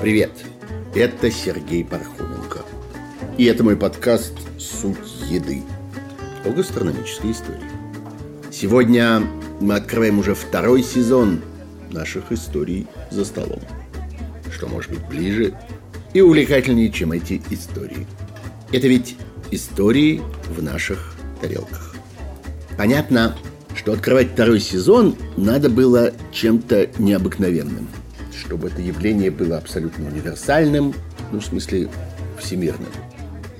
Привет, это Сергей Пархоменко. И это мой подкаст «Суть еды» о гастрономической истории. Сегодня мы открываем уже второй сезон наших историй за столом. Что может быть ближе и увлекательнее, чем эти истории. Это ведь истории в наших тарелках. Понятно, что открывать второй сезон надо было чем-то необыкновенным, чтобы это явление было абсолютно универсальным, ну, в смысле, всемирным.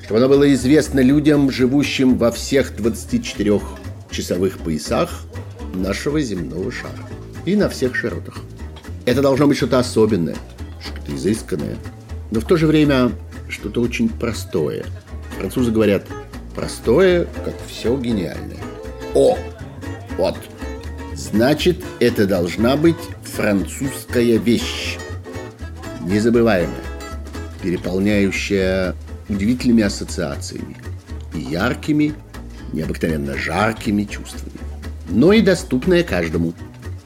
Чтобы оно было известно людям, живущим во всех 24 часовых поясах нашего земного шара и на всех широтах. Это должно быть что-то особенное, что-то изысканное, но в то же время что-то очень простое. Французы говорят «простое, как все гениальное». О! Вот. Значит, это должна быть французская вещь. Незабываемая, переполняющая удивительными ассоциациями и яркими, необыкновенно жаркими чувствами, но и доступная каждому.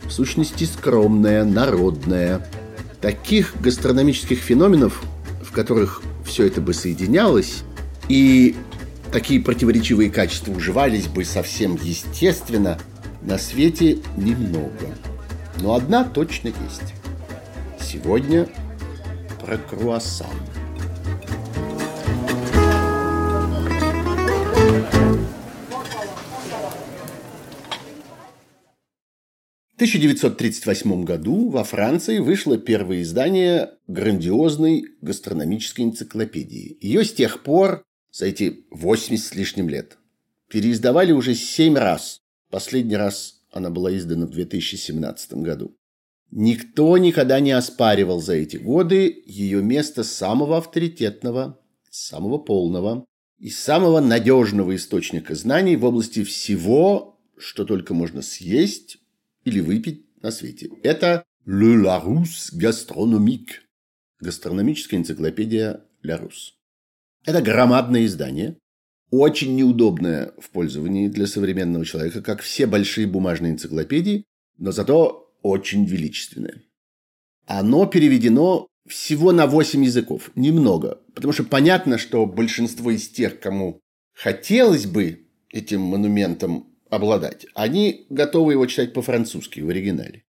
В сущности, скромная, народная. Таких гастрономических феноменов, в которых все это бы соединялось, и такие противоречивые качества уживались бы совсем естественно, на свете немного. Но одна точно есть. Сегодня про круассан. 1938 году во Франции вышло первое издание грандиозной гастрономической энциклопедии. Ее с тех пор, за эти 80 с лишним лет, переиздавали уже семь раз. Последний раз она была издана в 2017 году. Никто никогда не оспаривал за эти годы ее место самого авторитетного, самого полного и самого надежного источника знаний в области всего, что только можно съесть, или выпить на свете. Это Le Larousse Gastronomique, гастрономическая энциклопедия Larousse. Это громадное издание, очень неудобное в пользовании для современного человека, как все большие бумажные энциклопедии, но зато очень величественное. Оно переведено всего на 8 языков, немного, потому что понятно, что большинство из тех, кому хотелось бы этим монументом обладать, они готовы его читать по-французски в оригинале.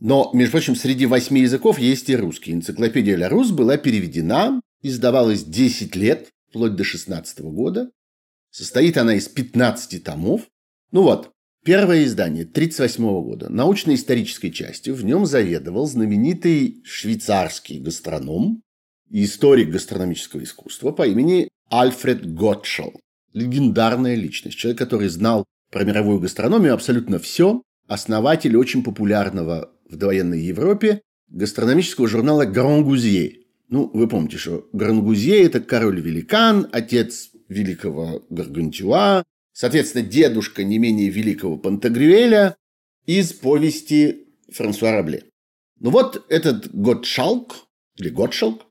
Но, между прочим, среди восьми языков есть и русский. Энциклопедия «Ля Рус» была переведена, издавалась 10 лет, вплоть до 16 года. Состоит она из 15 томов. Ну вот, первое издание 1938 года, научно-исторической частью. В нем заведовал знаменитый швейцарский гастроном и историк гастрономического искусства по имени Альфред Готшел. Легендарная личность, человек, который знал про мировую гастрономию абсолютно все. Основатель очень популярного в довоенной Европе гастрономического журнала «Гран-Гузье». Ну, вы помните, что Гран-Гузье – это король-великан, отец великого Гаргантюа, соответственно, дедушка не менее великого Пантагрюэля из повести Франсуа Рабле. Ну вот этот Готшалк, или Готшалк,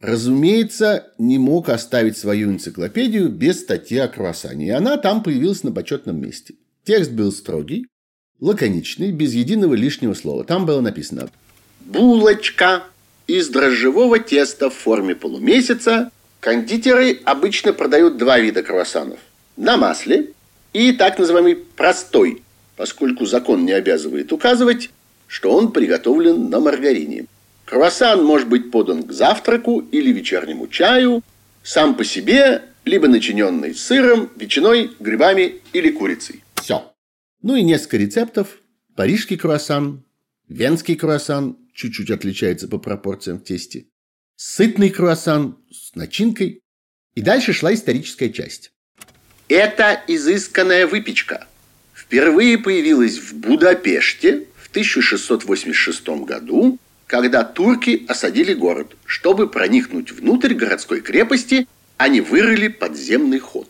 разумеется, не мог оставить свою энциклопедию без статьи о круассане, и она там появилась на почетном месте. Текст был строгий, лаконичный, без единого лишнего слова. Там было написано «Булочка из дрожжевого теста в форме полумесяца. Кондитеры обычно продают два вида круассанов – на масле и так называемый простой, поскольку закон не обязывает указывать, что он приготовлен на маргарине. Круассан может быть подан к завтраку или вечернему чаю, сам по себе, либо начиненный сыром, ветчиной, грибами или курицей. Все. Ну и несколько рецептов. Парижский круассан, венский круассан, чуть-чуть отличается по пропорциям в тесте, сытный круассан с начинкой. И дальше шла историческая часть. Это изысканная выпечка. Впервые появилась в Будапеште в 1686 году когда турки осадили город. Чтобы проникнуть внутрь городской крепости, они вырыли подземный ход.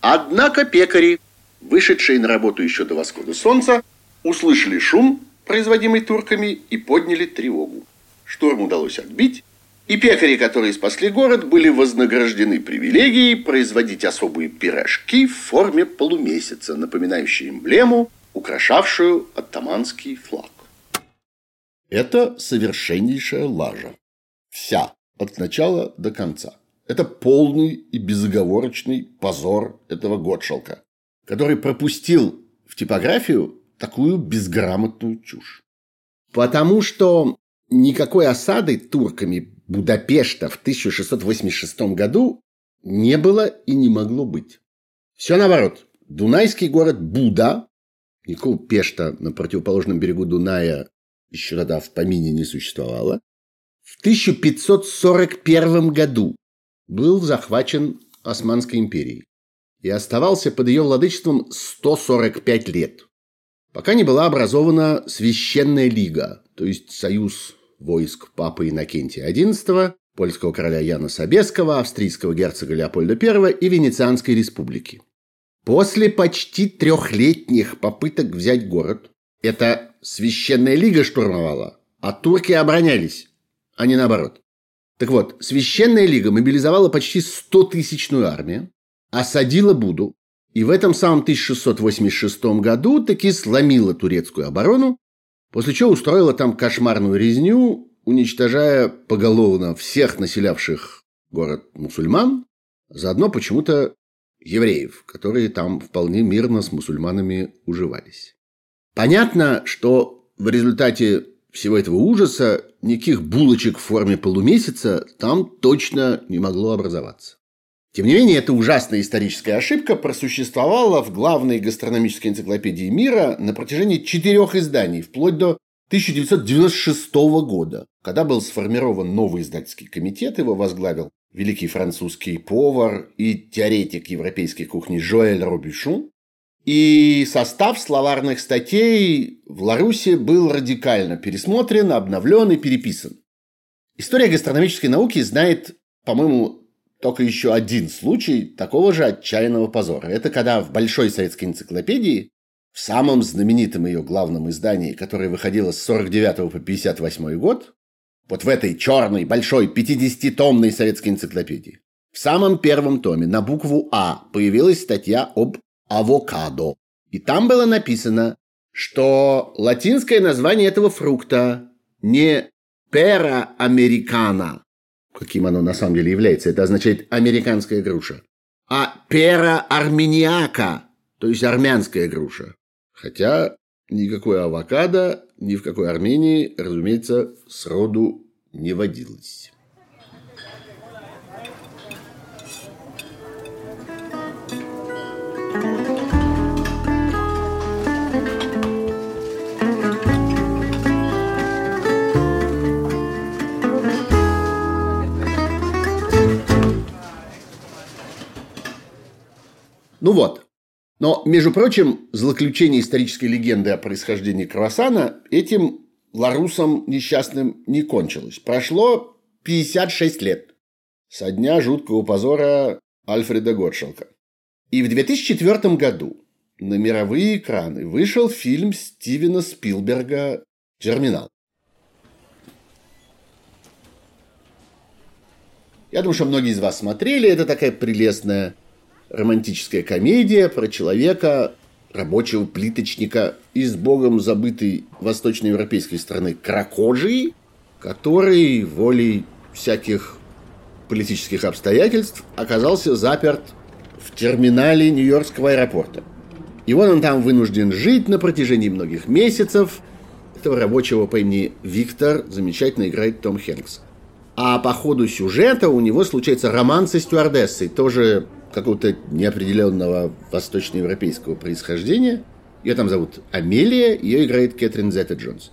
Однако пекари, вышедшие на работу еще до восхода солнца, услышали шум, производимый турками, и подняли тревогу. Штурм удалось отбить, и пекари, которые спасли город, были вознаграждены привилегией производить особые пирожки в форме полумесяца, напоминающие эмблему украшавшую оттаманский флаг. Это совершеннейшая лажа. Вся, от начала до конца. Это полный и безоговорочный позор этого Готшалка, который пропустил в типографию такую безграмотную чушь. Потому что никакой осады турками Будапешта в 1686 году не было и не могло быть. Все наоборот. Дунайский город Буда, никакого Пешта на противоположном берегу Дуная еще тогда в помине не существовало, в 1541 году был захвачен Османской империей и оставался под ее владычеством 145 лет, пока не была образована Священная Лига, то есть союз войск папы Иннокентия XI, польского короля Яна Собеского, австрийского герцога Леопольда I и Венецианской республики. После почти трехлетних попыток взять город, эта Священная Лига штурмовала, а турки оборонялись, а не наоборот. Так вот, Священная Лига мобилизовала почти 100-тысячную армию, осадила Буду, и в этом самом 1686 году таки сломила турецкую оборону, после чего устроила там кошмарную резню, уничтожая поголовно всех населявших город мусульман, заодно почему-то евреев, которые там вполне мирно с мусульманами уживались. Понятно, что в результате всего этого ужаса никаких булочек в форме полумесяца там точно не могло образоваться. Тем не менее, эта ужасная историческая ошибка просуществовала в главной гастрономической энциклопедии мира на протяжении четырех изданий, вплоть до 1996 года, когда был сформирован новый издательский комитет, его возглавил великий французский повар и теоретик европейской кухни Жоэль Робюшон, и состав словарных статей в Ларусе был радикально пересмотрен, обновлен и переписан. История гастрономической науки знает, по-моему, только еще один случай такого же отчаянного позора. Это когда в Большой советской энциклопедии, в самом знаменитом ее главном издании, которое выходило с 49 по 58 год, вот в этой черной, большой, 50-томной советской энциклопедии, в самом первом томе на букву А появилась статья об авокадо. И там было написано, что латинское название этого фрукта не пера американа, каким оно на самом деле является, это означает американская груша, а пера армениака, то есть армянская груша. Хотя никакой авокадо ни в какой Армении, разумеется, сроду не водилось. Ну вот. Но, между прочим, злоключение исторической легенды о происхождении круассана этим ларусом несчастным не кончилось. Прошло 56 лет со дня жуткого позора Альфреда Готшалка. И в 2004 году на мировые экраны вышел фильм Стивена Спилберга «Терминал». Я думаю, что многие из вас смотрели. Это такая прелестная романтическая комедия про человека, рабочего плиточника из богом забытой восточноевропейской страны Кракоджии, который волей всяких политических обстоятельств оказался заперт в терминале Нью-Йоркского аэропорта. И вот он там вынужден жить на протяжении многих месяцев. Этого рабочего по имени Виктор замечательно играет Том Хэнкс. А по ходу сюжета у него случается роман со стюардессой, тоже какого-то неопределенного восточноевропейского происхождения. Ее там зовут Амелия, ее играет Кэтрин Зетта Джонс.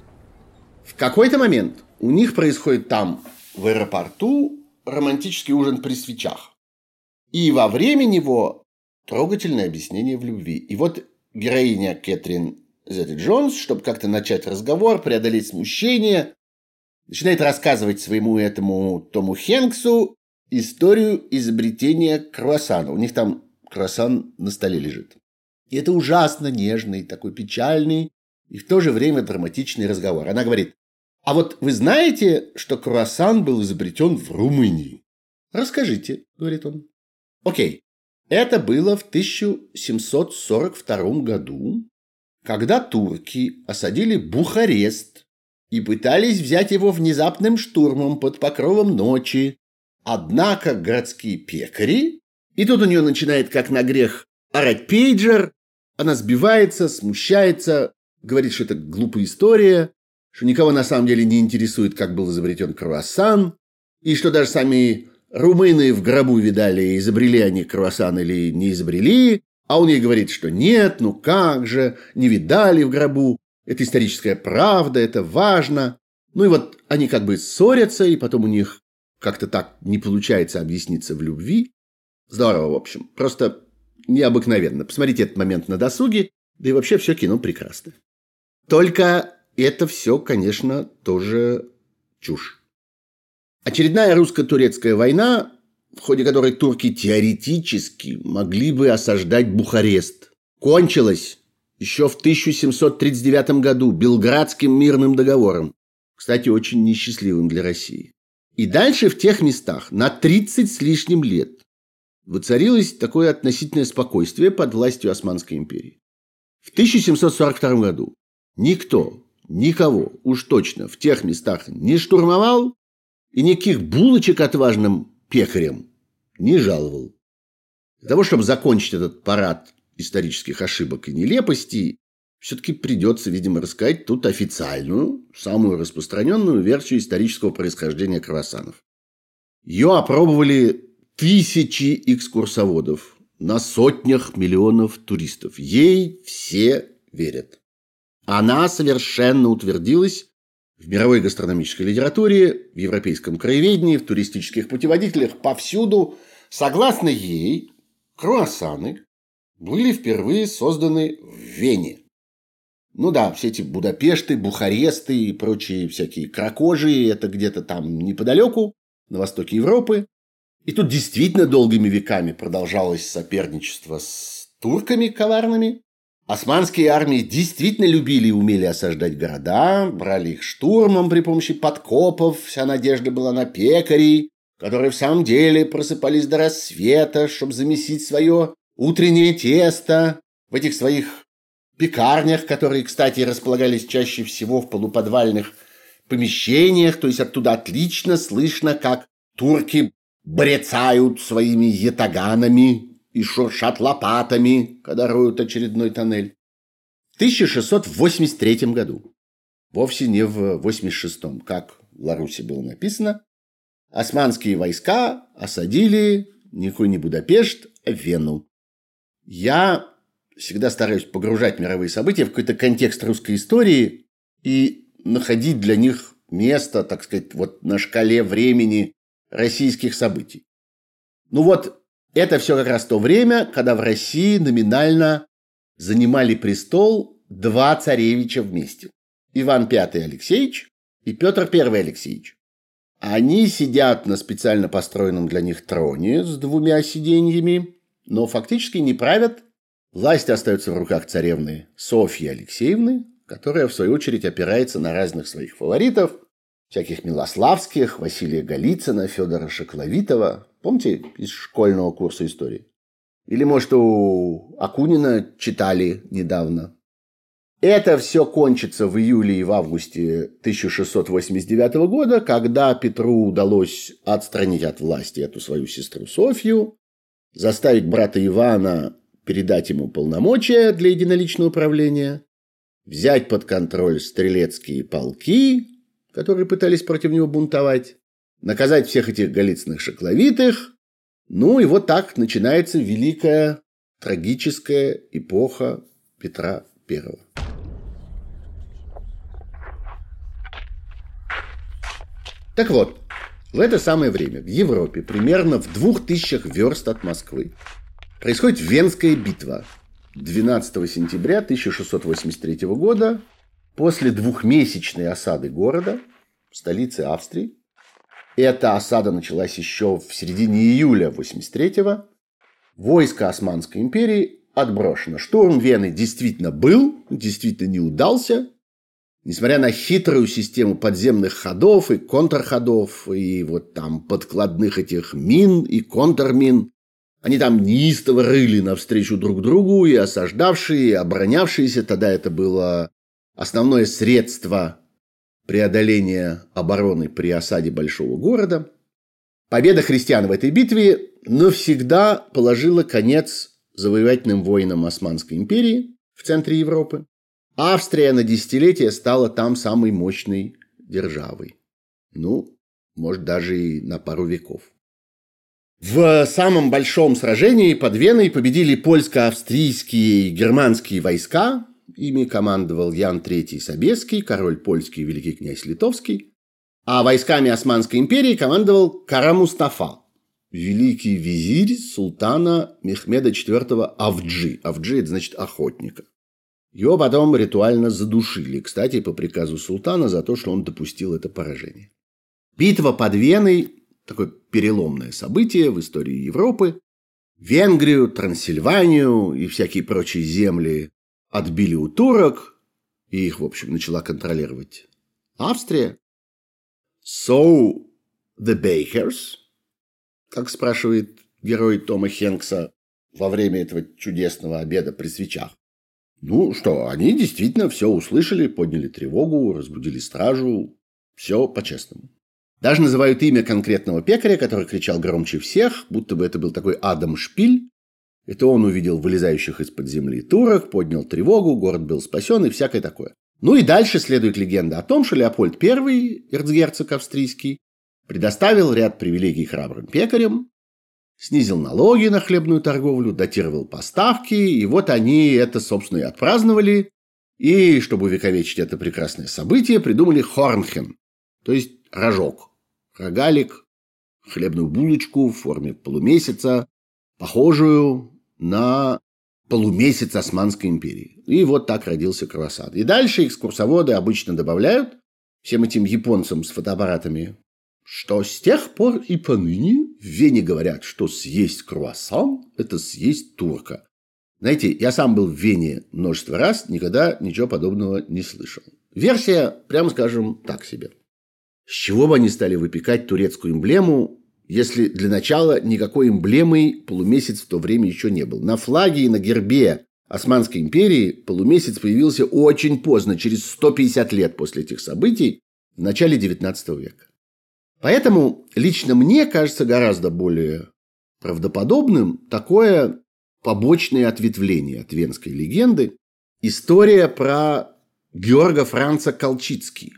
В какой-то момент у них происходит там, в аэропорту, романтический ужин при свечах. И во время него трогательное объяснение в любви. И вот героиня Кэтрин Зетта Джонс, чтобы как-то начать разговор, преодолеть смущение, начинает рассказывать своему этому Тому Хенксу историю изобретения круассана. У них там круассан на столе лежит. И это ужасно нежный, такой печальный и в то же время драматичный разговор. Она говорит, а вот вы знаете, что круассан был изобретен в Румынии? Расскажите, говорит он. Окей, это было в 1742 году когда турки осадили Бухарест и пытались взять его внезапным штурмом под покровом ночи. Однако городские пекари... И тут у нее начинает, как на грех, орать пейджер. Она сбивается, смущается, говорит, что это глупая история, что никого на самом деле не интересует, как был изобретен круассан, и что даже сами румыны в гробу видали, изобрели они круассан или не изобрели, а он ей говорит, что нет, ну как же, не видали в гробу, это историческая правда, это важно. Ну и вот они как бы ссорятся, и потом у них как-то так не получается объясниться в любви. Здорово, в общем. Просто необыкновенно. Посмотрите этот момент на досуге, да и вообще все кино прекрасно. Только это все, конечно, тоже чушь. Очередная русско-турецкая война в ходе которой турки теоретически могли бы осаждать Бухарест. Кончилась еще в 1739 году Белградским мирным договором, кстати, очень несчастливым для России. И дальше в тех местах на 30 с лишним лет воцарилось такое относительное спокойствие под властью Османской империи. В 1742 году никто, никого уж точно в тех местах не штурмовал, и никаких булочек отважным пекарем не жаловал. Для того, чтобы закончить этот парад исторических ошибок и нелепостей, все-таки придется, видимо, рассказать тут официальную, самую распространенную версию исторического происхождения круассанов. Ее опробовали тысячи экскурсоводов на сотнях миллионов туристов. Ей все верят. Она совершенно утвердилась в мировой гастрономической литературе, в европейском краеведении, в туристических путеводителях, повсюду, согласно ей, круассаны были впервые созданы в Вене. Ну да, все эти Будапешты, Бухаресты и прочие всякие кракожи, это где-то там неподалеку, на востоке Европы. И тут действительно долгими веками продолжалось соперничество с турками коварными. Османские армии действительно любили и умели осаждать города, брали их штурмом при помощи подкопов, вся надежда была на пекарей, которые в самом деле просыпались до рассвета, чтобы замесить свое утреннее тесто в этих своих пекарнях, которые, кстати, располагались чаще всего в полуподвальных помещениях, то есть оттуда отлично слышно, как турки брецают своими ятаганами и шуршат лопатами, когда роют очередной тоннель. В 1683 году, вовсе не в 86-м, как в Ларусе было написано, османские войска осадили никакой не Будапешт, а Вену. Я всегда стараюсь погружать мировые события в какой-то контекст русской истории и находить для них место, так сказать, вот на шкале времени российских событий. Ну вот это все как раз то время, когда в России номинально занимали престол два царевича вместе. Иван V Алексеевич и Петр I Алексеевич. Они сидят на специально построенном для них троне с двумя сиденьями, но фактически не правят. Власть остается в руках царевны Софьи Алексеевны, которая, в свою очередь, опирается на разных своих фаворитов, всяких Милославских, Василия Голицына, Федора Шокловитова, Помните из школьного курса истории? Или, может, у Акунина читали недавно? Это все кончится в июле и в августе 1689 года, когда Петру удалось отстранить от власти эту свою сестру Софью, заставить брата Ивана передать ему полномочия для единоличного управления, взять под контроль стрелецкие полки, которые пытались против него бунтовать, наказать всех этих голицыных шокловитых. Ну и вот так начинается великая трагическая эпоха Петра I. Так вот, в это самое время в Европе, примерно в двух тысячах верст от Москвы, происходит Венская битва 12 сентября 1683 года после двухмесячной осады города, столицы Австрии, эта осада началась еще в середине июля 83-го. Войско Османской империи отброшено. Штурм Вены действительно был, действительно не удался. Несмотря на хитрую систему подземных ходов и контрходов, и вот там подкладных этих мин и контрмин, Они там неистово рыли навстречу друг другу, и осаждавшие, и оборонявшиеся. Тогда это было основное средство преодоления обороны при осаде большого города. Победа христиан в этой битве навсегда положила конец завоевательным воинам Османской империи в центре Европы. Австрия на десятилетия стала там самой мощной державой. Ну, может, даже и на пару веков. В самом большом сражении под Веной победили польско-австрийские и германские войска. Ими командовал Ян III Собеский, король польский и великий князь литовский. А войсками Османской империи командовал Кара Мустафа, великий визирь султана Мехмеда IV Авджи. Авджи – это значит охотника. Его потом ритуально задушили, кстати, по приказу султана за то, что он допустил это поражение. Битва под Веной такое переломное событие в истории Европы. Венгрию, Трансильванию и всякие прочие земли отбили у турок, и их, в общем, начала контролировать Австрия. So, the bakers, как спрашивает герой Тома Хенкса во время этого чудесного обеда при свечах. Ну что, они действительно все услышали, подняли тревогу, разбудили стражу. Все по-честному. Даже называют имя конкретного пекаря, который кричал громче всех, будто бы это был такой Адам Шпиль. Это он увидел вылезающих из-под земли турок, поднял тревогу, город был спасен и всякое такое. Ну и дальше следует легенда о том, что Леопольд I, эрцгерцог австрийский, предоставил ряд привилегий храбрым пекарям, снизил налоги на хлебную торговлю, датировал поставки, и вот они это, собственно, и отпраздновали. И, чтобы увековечить это прекрасное событие, придумали Хорнхен, то есть рожок рогалик, хлебную булочку в форме полумесяца, похожую на полумесяц Османской империи. И вот так родился круассан. И дальше экскурсоводы обычно добавляют всем этим японцам с фотоаппаратами, что с тех пор и поныне в Вене говорят, что съесть круассан – это съесть турка. Знаете, я сам был в Вене множество раз, никогда ничего подобного не слышал. Версия, прямо скажем, так себе. С чего бы они стали выпекать турецкую эмблему, если для начала никакой эмблемой полумесяц в то время еще не был? На флаге и на гербе Османской империи полумесяц появился очень поздно, через 150 лет после этих событий, в начале XIX века. Поэтому лично мне кажется гораздо более правдоподобным такое побочное ответвление от венской легенды. История про Георга Франца Колчицкий.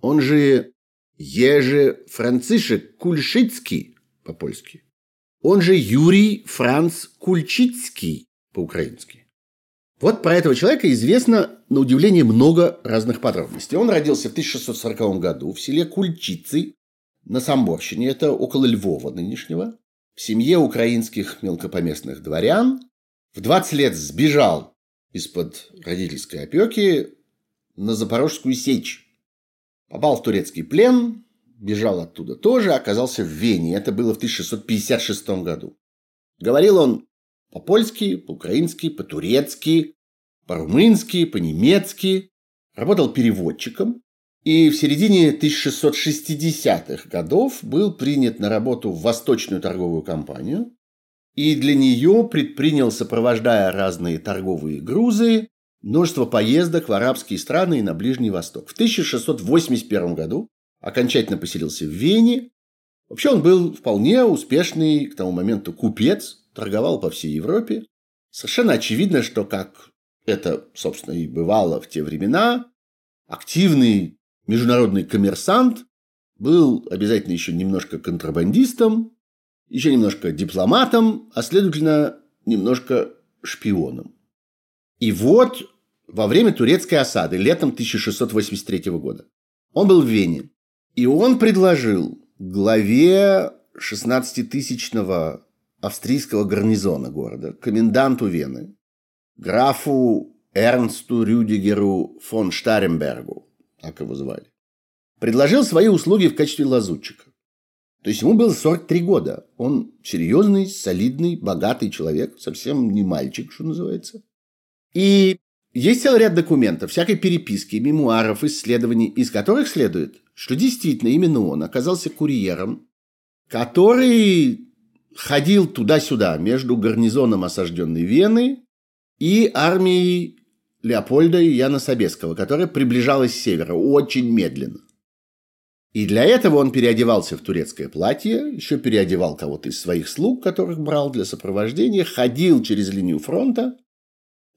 Он же Еже Францишек Кульшицкий по-польски. Он же Юрий Франц Кульчицкий по-украински. Вот про этого человека известно, на удивление, много разных подробностей. Он родился в 1640 году в селе Кульчицы на Самборщине, это около Львова нынешнего, в семье украинских мелкопоместных дворян. В 20 лет сбежал из-под родительской опеки на Запорожскую сечь Попал в турецкий плен, бежал оттуда тоже, оказался в Вене. Это было в 1656 году. Говорил он по-польски, по-украински, по-турецки, по-румынски, по-немецки. Работал переводчиком. И в середине 1660-х годов был принят на работу в Восточную торговую компанию. И для нее предпринял, сопровождая разные торговые грузы, множество поездок в арабские страны и на Ближний Восток. В 1681 году окончательно поселился в Вене. Вообще он был вполне успешный к тому моменту купец, торговал по всей Европе. Совершенно очевидно, что как это, собственно, и бывало в те времена, активный международный коммерсант был обязательно еще немножко контрабандистом, еще немножко дипломатом, а следовательно, немножко шпионом. И вот во время турецкой осады летом 1683 года он был в Вене. И он предложил главе 16-тысячного австрийского гарнизона города, коменданту Вены, графу Эрнсту Рюдигеру фон Штаренбергу, так его звали, предложил свои услуги в качестве лазутчика. То есть ему было 43 года. Он серьезный, солидный, богатый человек, совсем не мальчик, что называется. И есть целый ряд документов, всякой переписки, мемуаров, исследований, из которых следует, что действительно именно он оказался курьером, который ходил туда-сюда между гарнизоном осажденной Вены и армией Леопольда и Яна Собеского, которая приближалась с севера очень медленно. И для этого он переодевался в турецкое платье, еще переодевал кого-то из своих слуг, которых брал для сопровождения, ходил через линию фронта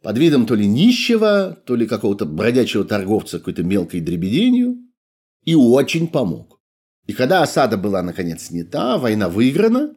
под видом то ли нищего, то ли какого-то бродячего торговца какой-то мелкой дребеденью и очень помог. И когда осада была наконец снята, война выиграна,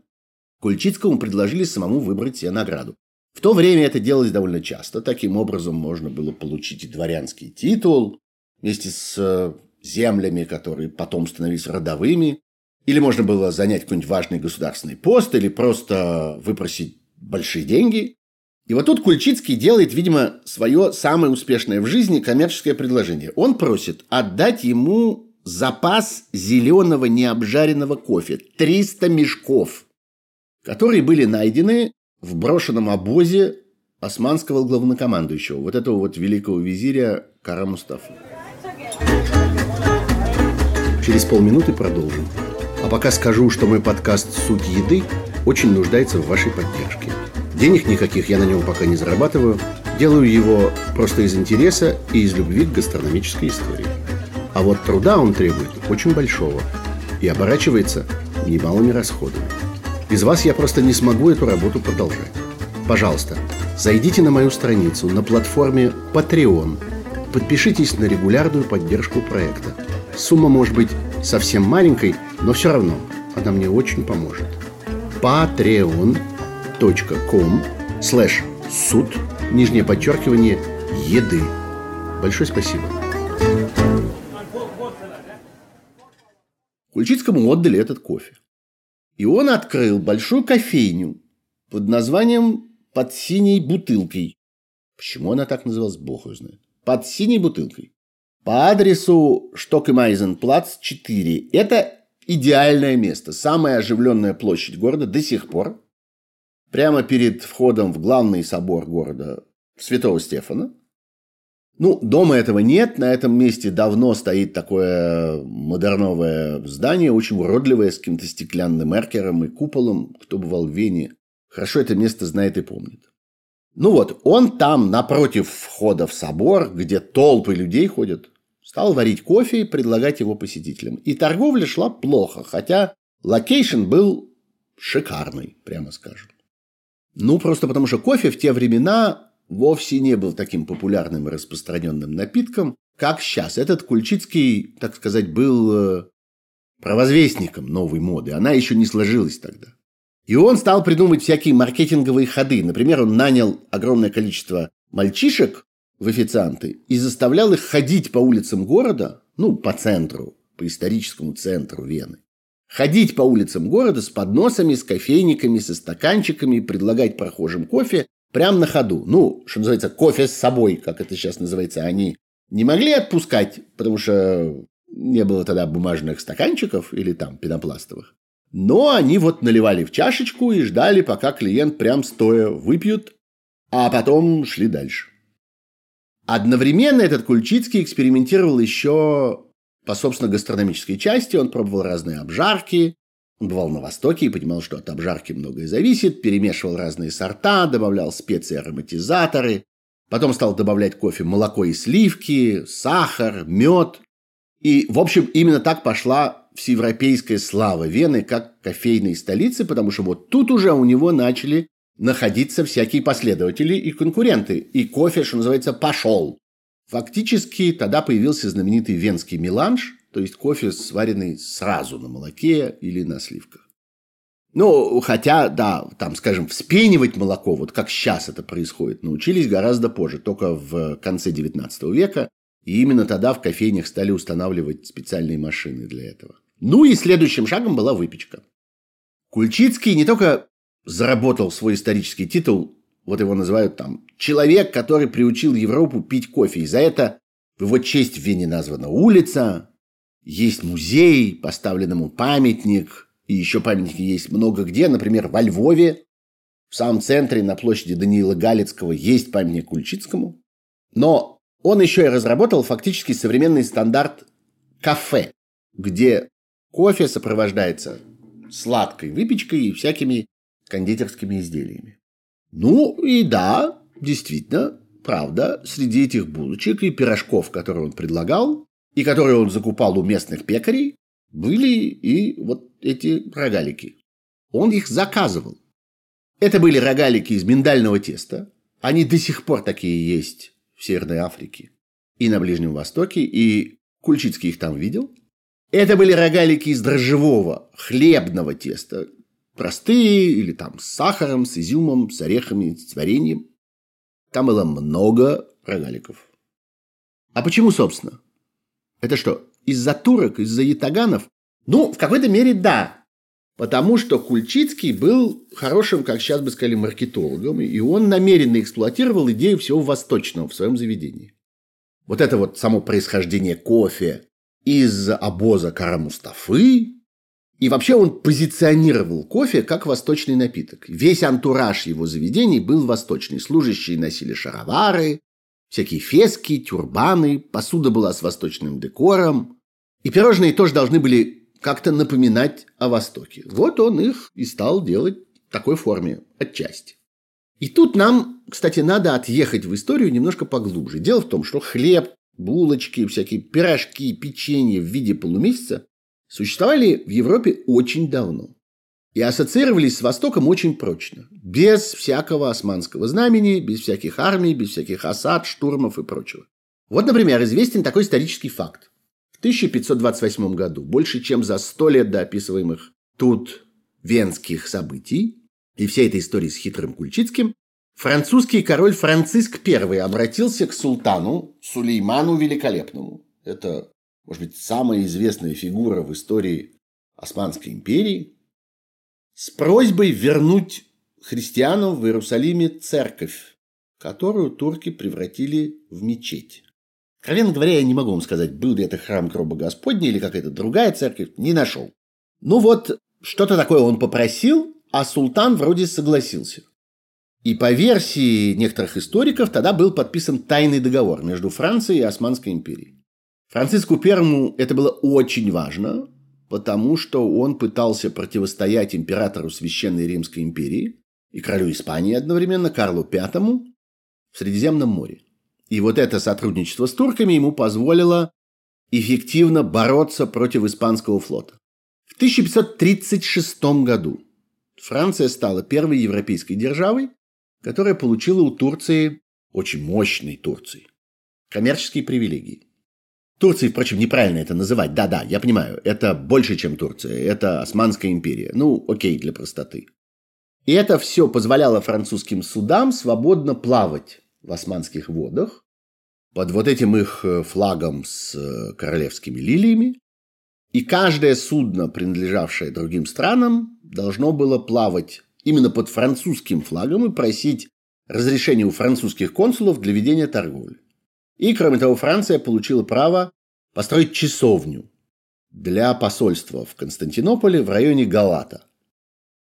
Кульчицкому предложили самому выбрать себе награду. В то время это делалось довольно часто. Таким образом можно было получить и дворянский титул вместе с э, землями, которые потом становились родовыми. Или можно было занять какой-нибудь важный государственный пост, или просто выпросить большие деньги. И вот тут Кульчицкий делает, видимо, свое самое успешное в жизни коммерческое предложение. Он просит отдать ему запас зеленого необжаренного кофе. 300 мешков, которые были найдены в брошенном обозе османского главнокомандующего, вот этого вот великого визиря Кара Мустафа. Через полминуты продолжим. А пока скажу, что мой подкаст «Суть еды» очень нуждается в вашей поддержке. Денег никаких я на нем пока не зарабатываю. Делаю его просто из интереса и из любви к гастрономической истории. А вот труда он требует очень большого и оборачивается немалыми расходами. Без вас я просто не смогу эту работу продолжать. Пожалуйста, зайдите на мою страницу на платформе Patreon. Подпишитесь на регулярную поддержку проекта. Сумма может быть совсем маленькой, но все равно она мне очень поможет. patreon.com slash суд, нижнее подчеркивание, еды. Большое спасибо. Кульчицкому отдали этот кофе. И он открыл большую кофейню под названием «Под синей бутылкой». Почему она так называлась, бог ее знает. «Под синей бутылкой». По адресу Штокемайзенплац 4. Это идеальное место, самая оживленная площадь города до сих пор. Прямо перед входом в главный собор города Святого Стефана – ну, дома этого нет. На этом месте давно стоит такое модерновое здание, очень уродливое, с каким-то стеклянным эркером и куполом. Кто бывал в Вене, хорошо это место знает и помнит. Ну вот, он там, напротив входа в собор, где толпы людей ходят, стал варить кофе и предлагать его посетителям. И торговля шла плохо, хотя location был шикарный, прямо скажем. Ну, просто потому что кофе в те времена вовсе не был таким популярным и распространенным напитком, как сейчас. Этот Кульчицкий, так сказать, был э, провозвестником новой моды. Она еще не сложилась тогда. И он стал придумывать всякие маркетинговые ходы. Например, он нанял огромное количество мальчишек в официанты и заставлял их ходить по улицам города, ну, по центру, по историческому центру Вены. Ходить по улицам города с подносами, с кофейниками, со стаканчиками, предлагать прохожим кофе прямо на ходу. Ну, что называется, кофе с собой, как это сейчас называется, они не могли отпускать, потому что не было тогда бумажных стаканчиков или там пенопластовых. Но они вот наливали в чашечку и ждали, пока клиент прям стоя выпьют, а потом шли дальше. Одновременно этот Кульчицкий экспериментировал еще по, собственно, гастрономической части. Он пробовал разные обжарки, он бывал на Востоке и понимал, что от обжарки многое зависит, перемешивал разные сорта, добавлял специи, ароматизаторы. Потом стал добавлять кофе молоко и сливки, сахар, мед. И, в общем, именно так пошла всеевропейская слава Вены как кофейной столицы, потому что вот тут уже у него начали находиться всякие последователи и конкуренты. И кофе, что называется, пошел. Фактически тогда появился знаменитый венский меланж – то есть кофе, сваренный сразу на молоке или на сливках. Ну, хотя, да, там, скажем, вспенивать молоко, вот как сейчас это происходит, научились гораздо позже, только в конце 19 века. И именно тогда в кофейнях стали устанавливать специальные машины для этого. Ну и следующим шагом была выпечка. Кульчицкий не только заработал свой исторический титул, вот его называют там, человек, который приучил Европу пить кофе. И за это в его честь в Вене названа улица, есть музей, поставлен ему памятник, и еще памятники есть много где, например, во Львове, в самом центре, на площади Даниила Галицкого, есть памятник Кульчицкому. Но он еще и разработал фактически современный стандарт кафе, где кофе сопровождается сладкой выпечкой и всякими кондитерскими изделиями. Ну и да, действительно, правда, среди этих булочек и пирожков, которые он предлагал, и которые он закупал у местных пекарей, были и вот эти рогалики. Он их заказывал. Это были рогалики из миндального теста. Они до сих пор такие есть в Северной Африке и на Ближнем Востоке, и Кульчицкий их там видел. Это были рогалики из дрожжевого, хлебного теста. Простые или там с сахаром, с изюмом, с орехами, с вареньем. Там было много рогаликов. А почему, собственно? Это что, из-за турок, из-за ятаганов? Ну, в какой-то мере да. Потому что Кульчицкий был хорошим, как сейчас бы сказали, маркетологом, и он намеренно эксплуатировал идею всего восточного в своем заведении. Вот это вот само происхождение кофе из обоза Кара Мустафы, и вообще он позиционировал кофе как восточный напиток. Весь антураж его заведений был восточный. Служащие носили шаровары, всякие фески, тюрбаны, посуда была с восточным декором. И пирожные тоже должны были как-то напоминать о Востоке. Вот он их и стал делать в такой форме, отчасти. И тут нам, кстати, надо отъехать в историю немножко поглубже. Дело в том, что хлеб, булочки, всякие пирожки, печенье в виде полумесяца существовали в Европе очень давно и ассоциировались с Востоком очень прочно, без всякого османского знамени, без всяких армий, без всяких осад, штурмов и прочего. Вот, например, известен такой исторический факт. 1528 году, больше чем за сто лет до описываемых тут венских событий и всей этой истории с хитрым Кульчицким, французский король Франциск I обратился к султану Сулейману Великолепному. Это, может быть, самая известная фигура в истории Османской империи, с просьбой вернуть христианам в Иерусалиме церковь, которую турки превратили в мечеть. Откровенно говоря, я не могу вам сказать, был ли это храм гроба Господня или какая-то другая церковь, не нашел. Ну вот, что-то такое он попросил, а султан вроде согласился. И по версии некоторых историков тогда был подписан тайный договор между Францией и Османской империей. Франциску Первому это было очень важно, потому что он пытался противостоять императору Священной Римской империи и королю Испании одновременно Карлу V в Средиземном море. И вот это сотрудничество с турками ему позволило эффективно бороться против испанского флота. В 1536 году Франция стала первой европейской державой, которая получила у Турции, очень мощной Турции, коммерческие привилегии. Турции, впрочем, неправильно это называть. Да-да, я понимаю, это больше, чем Турция. Это Османская империя. Ну, окей, для простоты. И это все позволяло французским судам свободно плавать в османских водах, под вот этим их э, флагом с э, королевскими лилиями, и каждое судно, принадлежавшее другим странам, должно было плавать именно под французским флагом и просить разрешения у французских консулов для ведения торговли. И, кроме того, Франция получила право построить часовню для посольства в Константинополе в районе Галата.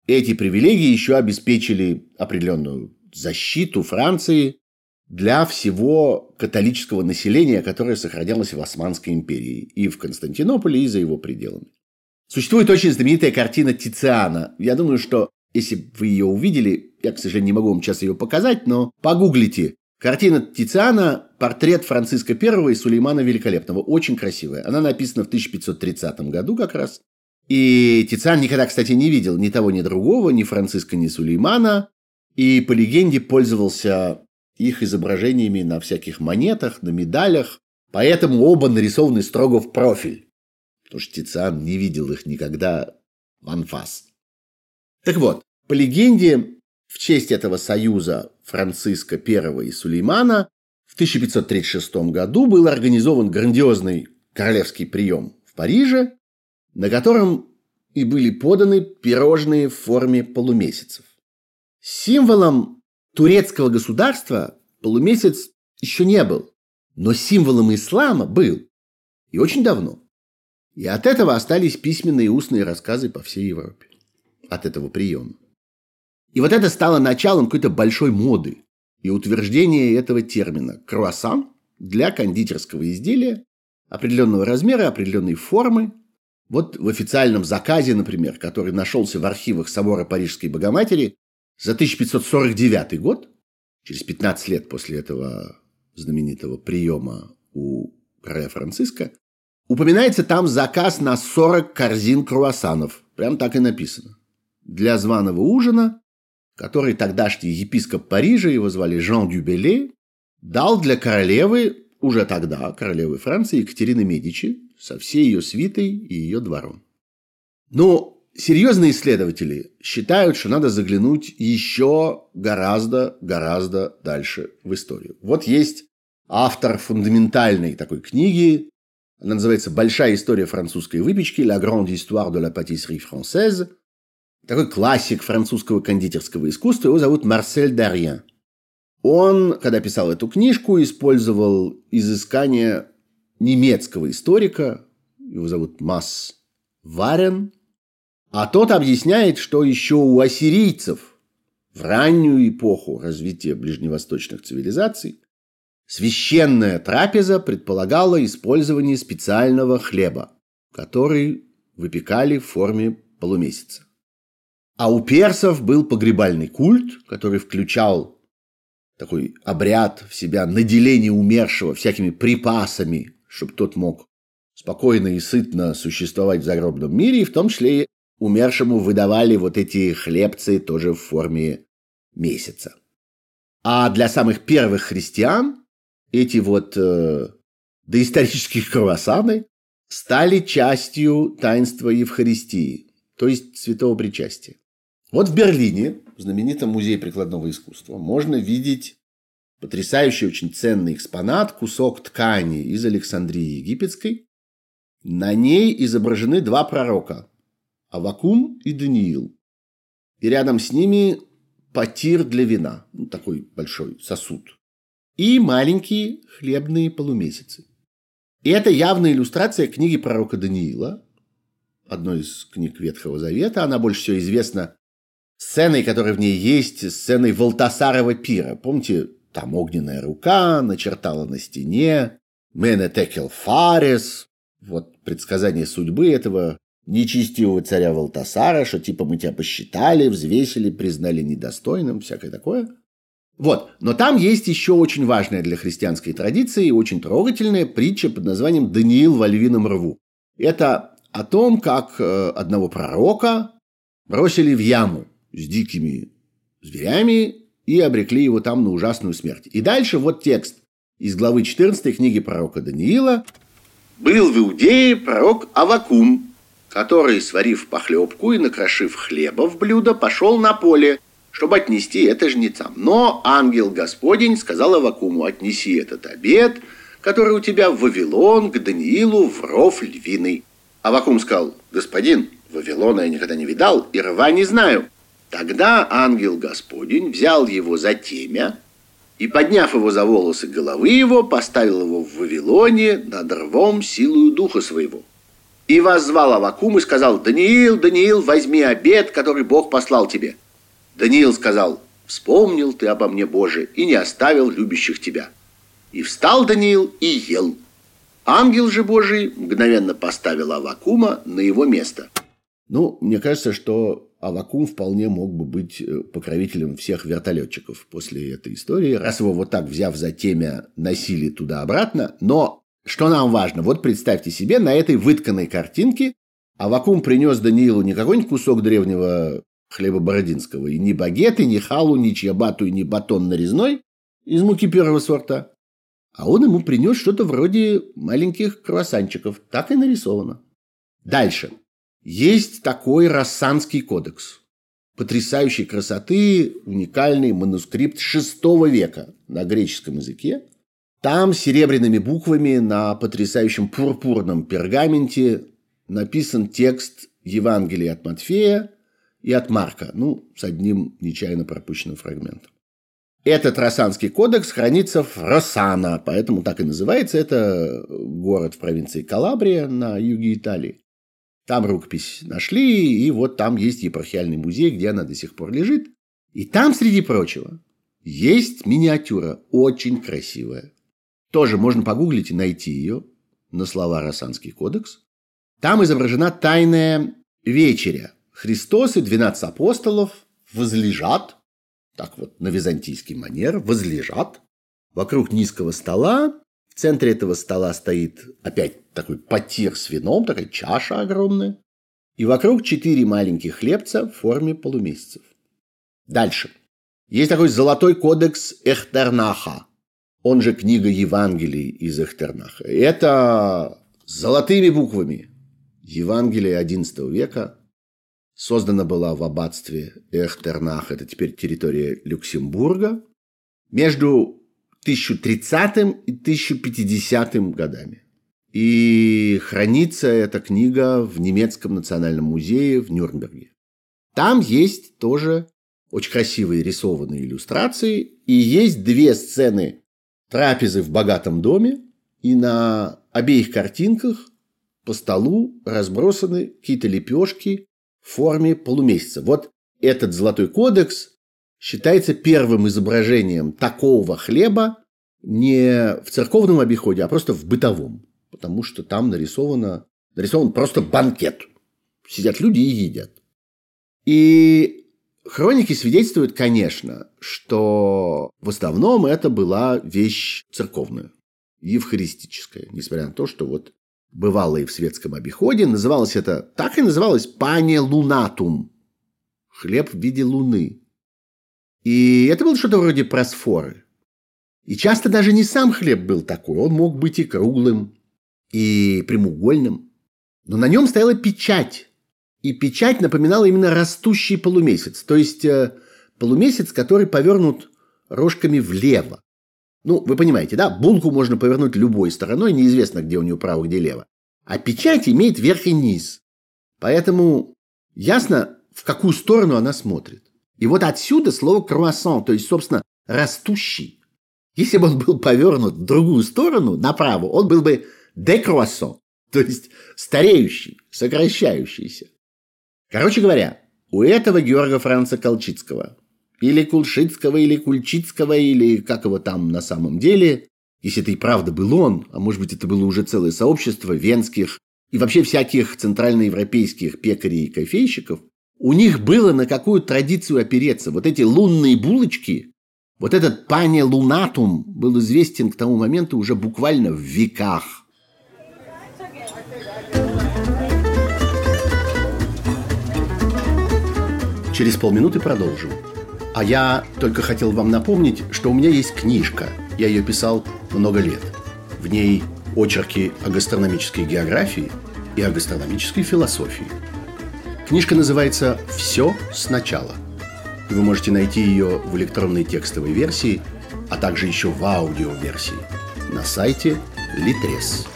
Эти привилегии еще обеспечили определенную защиту Франции для всего католического населения, которое сохранялось в Османской империи и в Константинополе, и за его пределами. Существует очень знаменитая картина Тициана. Я думаю, что если вы ее увидели, я, к сожалению, не могу вам сейчас ее показать, но погуглите. Картина Тициана «Портрет Франциска I и Сулеймана Великолепного». Очень красивая. Она написана в 1530 году как раз. И Тициан никогда, кстати, не видел ни того, ни другого, ни Франциска, ни Сулеймана. И по легенде пользовался их изображениями на всяких монетах, на медалях, поэтому оба нарисованы строго в профиль, потому что Тициан не видел их никогда в анфас. Так вот, по легенде, в честь этого союза Франциска I и Сулеймана 1536 году был организован грандиозный королевский прием в Париже, на котором и были поданы пирожные в форме полумесяцев. Символом турецкого государства полумесяц еще не был, но символом ислама был. И очень давно. И от этого остались письменные и устные рассказы по всей Европе. От этого приема. И вот это стало началом какой-то большой моды и утверждения этого термина «круассан» для кондитерского изделия определенного размера, определенной формы, Вот в официальном заказе, например, который нашелся в архивах собора Парижской Богоматери за 1549 год, через 15 лет после этого знаменитого приема у короля Франциска, упоминается там заказ на 40 корзин круассанов. Прям так и написано. Для званого ужина, который тогдашний епископ Парижа, его звали Жан Дюбеле, дал для королевы, уже тогда королевы Франции, Екатерины Медичи, со всей ее свитой и ее двором. Но серьезные исследователи считают, что надо заглянуть еще гораздо-гораздо дальше в историю. Вот есть автор фундаментальной такой книги, она называется «Большая история французской выпечки» «La grande histoire de la pâtisserie française». Такой классик французского кондитерского искусства. Его зовут Марсель Дарьен. Он, когда писал эту книжку, использовал изыскание немецкого историка, его зовут Масс Варен, а тот объясняет, что еще у ассирийцев в раннюю эпоху развития ближневосточных цивилизаций священная трапеза предполагала использование специального хлеба, который выпекали в форме полумесяца. А у персов был погребальный культ, который включал такой обряд в себя наделения умершего всякими припасами чтобы тот мог спокойно и сытно существовать в загробном мире, и в том числе умершему выдавали вот эти хлебцы тоже в форме месяца. А для самых первых христиан эти вот э, доисторические круассаны стали частью таинства Евхаристии, то есть святого причастия. Вот в Берлине, в знаменитом музее прикладного искусства, можно видеть Потрясающий, очень ценный экспонат, кусок ткани из Александрии Египетской. На ней изображены два пророка – Авакум и Даниил. И рядом с ними потир для вина, ну, такой большой сосуд. И маленькие хлебные полумесяцы. И это явная иллюстрация книги пророка Даниила, одной из книг Ветхого Завета. Она больше всего известна сценой, которая в ней есть, сценой Валтасарова пира. Помните, там огненная рука начертала на стене. Менетекел Фарес. Вот предсказание судьбы этого нечестивого царя Валтасара, что типа мы тебя посчитали, взвесили, признали недостойным, всякое такое. Вот, но там есть еще очень важная для христианской традиции, очень трогательная притча под названием «Даниил во львином рву». Это о том, как э, одного пророка бросили в яму с дикими зверями, и обрекли его там на ужасную смерть. И дальше вот текст из главы 14 книги пророка Даниила. «Был в Иудее пророк Авакум, который, сварив похлебку и накрошив хлеба в блюдо, пошел на поле, чтобы отнести это жнецам. Но ангел Господень сказал Авакуму, отнеси этот обед, который у тебя в Вавилон, к Даниилу в ров львиный. Авакум сказал, господин, Вавилона я никогда не видал и рва не знаю. Тогда ангел Господень взял его за темя и, подняв его за волосы головы его, поставил его в Вавилоне над рвом силою духа своего. И воззвал Авакум и сказал, «Даниил, Даниил, возьми обед, который Бог послал тебе». Даниил сказал, «Вспомнил ты обо мне, Боже, и не оставил любящих тебя». И встал Даниил и ел. Ангел же Божий мгновенно поставил Авакума на его место. Ну, мне кажется, что Авакум вполне мог бы быть э, покровителем всех вертолетчиков после этой истории, раз его вот так, взяв за темя, носили туда-обратно. Но что нам важно? Вот представьте себе, на этой вытканной картинке Авакум принес Даниилу не какой-нибудь кусок древнего хлеба бородинского, и ни багеты, ни халу, ни чьябату, ни батон нарезной из муки первого сорта. А он ему принес что-то вроде маленьких круассанчиков. Так и нарисовано. Дальше. Есть такой Рассанский кодекс. Потрясающей красоты, уникальный манускрипт VI века на греческом языке. Там серебряными буквами на потрясающем пурпурном пергаменте написан текст Евангелия от Матфея и от Марка, ну, с одним нечаянно пропущенным фрагментом. Этот Рассанский кодекс хранится в Росана, поэтому так и называется. Это город в провинции Калабрия на юге Италии. Там рукопись нашли, и вот там есть епархиальный музей, где она до сих пор лежит. И там, среди прочего, есть миниатюра, очень красивая. Тоже можно погуглить и найти ее на слова «Рассанский кодекс». Там изображена тайная вечеря. Христос и 12 апостолов возлежат, так вот на византийский манер, возлежат вокруг низкого стола. В центре этого стола стоит опять такой потир с вином, такая чаша огромная. И вокруг четыре маленьких хлебца в форме полумесяцев. Дальше. Есть такой золотой кодекс Эхтернаха, он же книга Евангелий из Эхтернаха. Это золотыми буквами. Евангелие XI века создана была в аббатстве Эхтернах, это теперь территория Люксембурга, между 1030 и 1050 годами. И хранится эта книга в немецком национальном музее в Нюрнберге. Там есть тоже очень красивые рисованные иллюстрации, и есть две сцены трапезы в богатом доме, и на обеих картинках по столу разбросаны какие-то лепешки в форме полумесяца. Вот этот золотой кодекс считается первым изображением такого хлеба не в церковном обиходе, а просто в бытовом. Потому что там нарисовано, нарисован просто банкет. Сидят люди и едят. И Хроники свидетельствуют, конечно, что в основном это была вещь церковная, евхаристическая, несмотря на то, что вот бывало и в светском обиходе, называлось это, так и называлось «пане лунатум» – хлеб в виде луны. И это было что-то вроде просфоры. И часто даже не сам хлеб был такой, он мог быть и круглым, и прямоугольным, но на нем стояла печать, и печать напоминала именно растущий полумесяц, то есть э, полумесяц, который повернут рожками влево. Ну, вы понимаете, да, булку можно повернуть любой стороной, неизвестно, где у нее право, где лево. А печать имеет верх и низ. Поэтому ясно, в какую сторону она смотрит. И вот отсюда слово «круассан», то есть, собственно, «растущий». Если бы он был повернут в другую сторону, направо, он был бы «декруассан», то есть стареющий, сокращающийся. Короче говоря, у этого Георга Франца Колчицкого, или Кулшицкого, или Кульчицкого, или как его там на самом деле, если это и правда был он, а может быть это было уже целое сообщество венских и вообще всяких центральноевропейских пекарей и кофейщиков, у них было на какую традицию опереться. Вот эти лунные булочки, вот этот пане лунатум был известен к тому моменту уже буквально в веках. Через полминуты продолжим. А я только хотел вам напомнить, что у меня есть книжка. Я ее писал много лет. В ней очерки о гастрономической географии и о гастрономической философии. Книжка называется «Все сначала». Вы можете найти ее в электронной текстовой версии, а также еще в аудиоверсии на сайте Litres.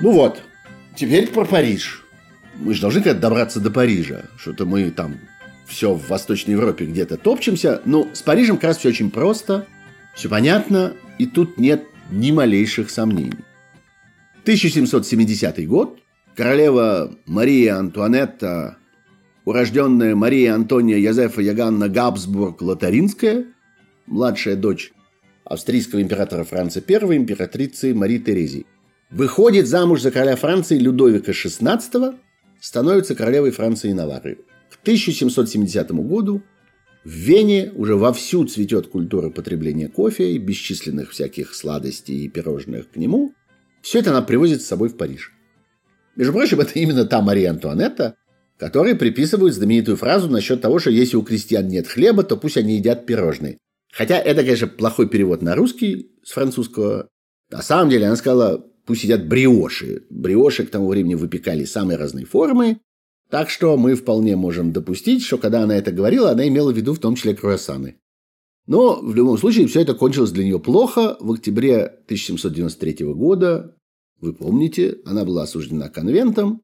Ну вот, теперь про Париж. Мы же должны как-то добраться до Парижа. Что-то мы там все в Восточной Европе где-то топчемся. Но с Парижем как раз все очень просто, все понятно, и тут нет ни малейших сомнений. 1770 год. Королева Мария Антуанетта, урожденная Мария Антония Язефа Яганна Габсбург-Лотаринская, младшая дочь австрийского императора Франца I, императрицы Марии Терезии выходит замуж за короля Франции Людовика XVI, становится королевой Франции и Наварры. К 1770 году в Вене уже вовсю цветет культура потребления кофе и бесчисленных всяких сладостей и пирожных к нему. Все это она привозит с собой в Париж. Между прочим, это именно та Мария Антуанетта, которой приписывают знаменитую фразу насчет того, что если у крестьян нет хлеба, то пусть они едят пирожные. Хотя это, конечно, плохой перевод на русский с французского. На самом деле она сказала, пусть едят бриоши. Бриоши к тому времени выпекали самые разные формы, так что мы вполне можем допустить, что когда она это говорила, она имела в виду в том числе круассаны. Но в любом случае все это кончилось для нее плохо. В октябре 1793 года, вы помните, она была осуждена конвентом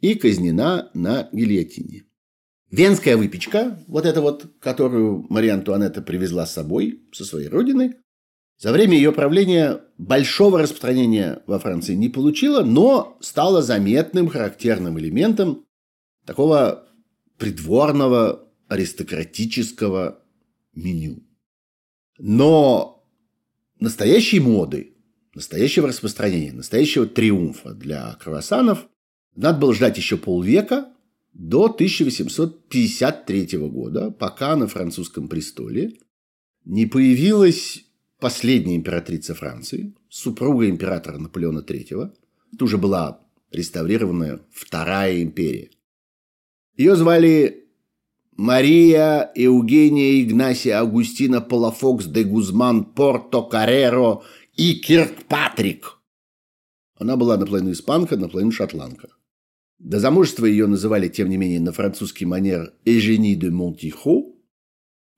и казнена на гильотине. Венская выпечка, вот эта вот, которую Мария Антуанетта привезла с собой, со своей родины, За время ее правления большого распространения во Франции не получила, но стала заметным характерным элементом такого придворного аристократического меню. Но настоящей моды, настоящего распространения, настоящего триумфа для круассанов надо было ждать еще полвека до 1853 года, пока на французском престоле не появилась последняя императрица Франции, супруга императора Наполеона III. Это уже была реставрированная Вторая империя. Ее звали Мария Евгения Игнасия Агустина Палафокс де Гузман Порто Кареро и Киркпатрик. Она была наполовину испанка, наполовину шотландка. До замужества ее называли, тем не менее, на французский манер Эжени де Монтихо,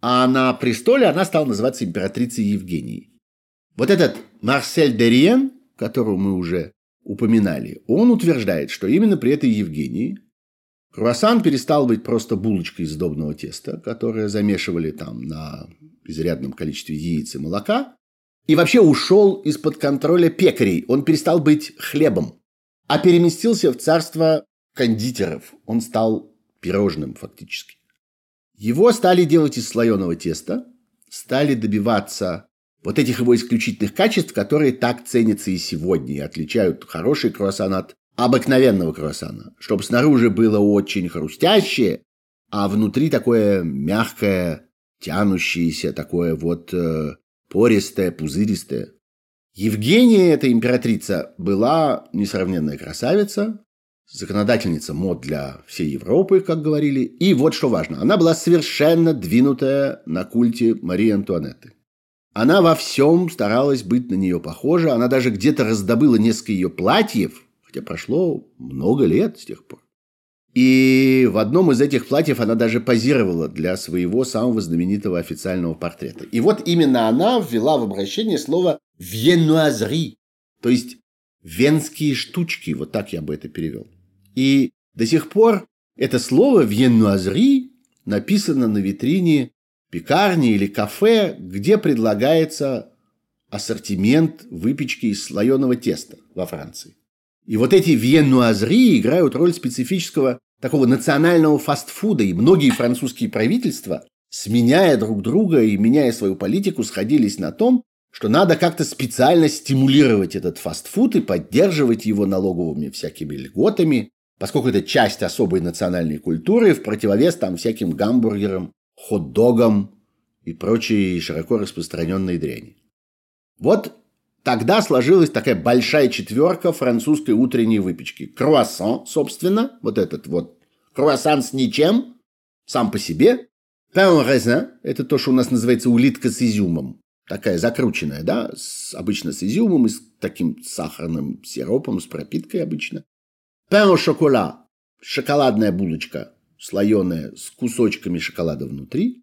а на престоле она стала называться императрицей Евгенией. Вот этот Марсель де Риен, которого мы уже упоминали, он утверждает, что именно при этой Евгении круассан перестал быть просто булочкой из сдобного теста, которое замешивали там на изрядном количестве яиц и молока, и вообще ушел из-под контроля пекарей. Он перестал быть хлебом, а переместился в царство кондитеров. Он стал пирожным фактически. Его стали делать из слоеного теста, стали добиваться вот этих его исключительных качеств, которые так ценятся и сегодня, и отличают хороший круассан от обыкновенного круассана. Чтобы снаружи было очень хрустящее, а внутри такое мягкое, тянущееся, такое вот э, пористое, пузыристое. Евгения, эта императрица, была несравненная красавица, законодательница мод для всей Европы, как говорили. И вот что важно, она была совершенно двинутая на культе Марии Антуанетты. Она во всем старалась быть на нее похожа, она даже где-то раздобыла несколько ее платьев, хотя прошло много лет с тех пор. И в одном из этих платьев она даже позировала для своего самого знаменитого официального портрета. И вот именно она ввела в обращение слово «венуазри», то есть «венские штучки», вот так я бы это перевел. И до сих пор это слово «вьеннуазри» написано на витрине пекарни или кафе, где предлагается ассортимент выпечки из слоеного теста во Франции. И вот эти вьеннуазри играют роль специфического такого национального фастфуда, и многие французские правительства, сменяя друг друга и меняя свою политику, сходились на том, что надо как-то специально стимулировать этот фастфуд и поддерживать его налоговыми всякими льготами, поскольку это часть особой национальной культуры в противовес там всяким гамбургерам, хот-догам и прочей широко распространенной дряни. Вот тогда сложилась такая большая четверка французской утренней выпечки. Круассан, собственно, вот этот вот круассан с ничем, сам по себе. Pain raisin – это то, что у нас называется улитка с изюмом. Такая закрученная, да, с, обычно с изюмом и с таким сахарным сиропом, с пропиткой обычно. Au chocolat – шоколадная булочка, слоеная с кусочками шоколада внутри.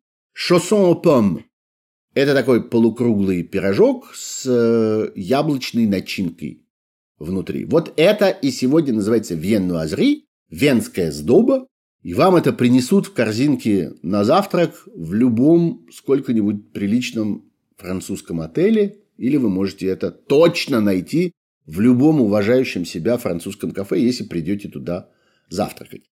Aux pommes – это такой полукруглый пирожок с э, яблочной начинкой внутри. Вот это и сегодня называется веннуазри, венская сдоба, и вам это принесут в корзинке на завтрак в любом сколько-нибудь приличном французском отеле, или вы можете это точно найти в любом уважающем себя французском кафе, если придете туда завтракать.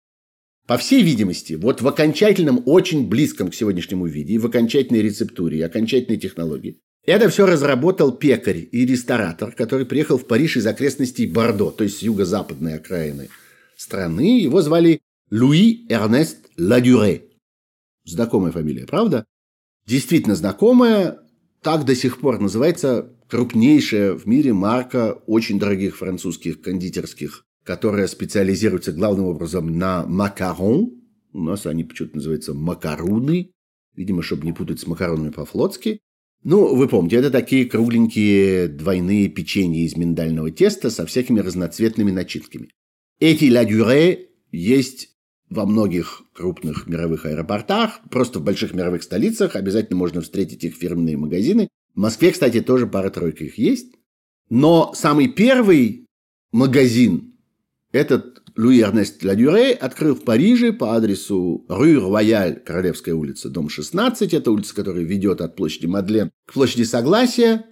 По всей видимости, вот в окончательном, очень близком к сегодняшнему виде, в окончательной рецептуре, и окончательной технологии, это все разработал пекарь и ресторатор, который приехал в Париж из окрестностей Бордо, то есть с юго-западной окраины страны. Его звали Луи Эрнест Ладюре. Знакомая фамилия, правда? Действительно знакомая. Так до сих пор называется крупнейшая в мире марка очень дорогих французских кондитерских, которая специализируется главным образом на макарон. У нас они почему-то называются макаруны. Видимо, чтобы не путать с макаронами по-флотски. Ну, вы помните, это такие кругленькие двойные печенья из миндального теста со всякими разноцветными начинками. Эти ля дюре есть во многих крупных мировых аэропортах, просто в больших мировых столицах. Обязательно можно встретить их фирменные магазины. В Москве, кстати, тоже пара-тройка их есть. Но самый первый магазин этот Луи Эрнест Ладюре открыл в Париже по адресу Рue Рояль, Королевская улица, дом 16. Это улица, которая ведет от площади Мадлен к площади Согласия.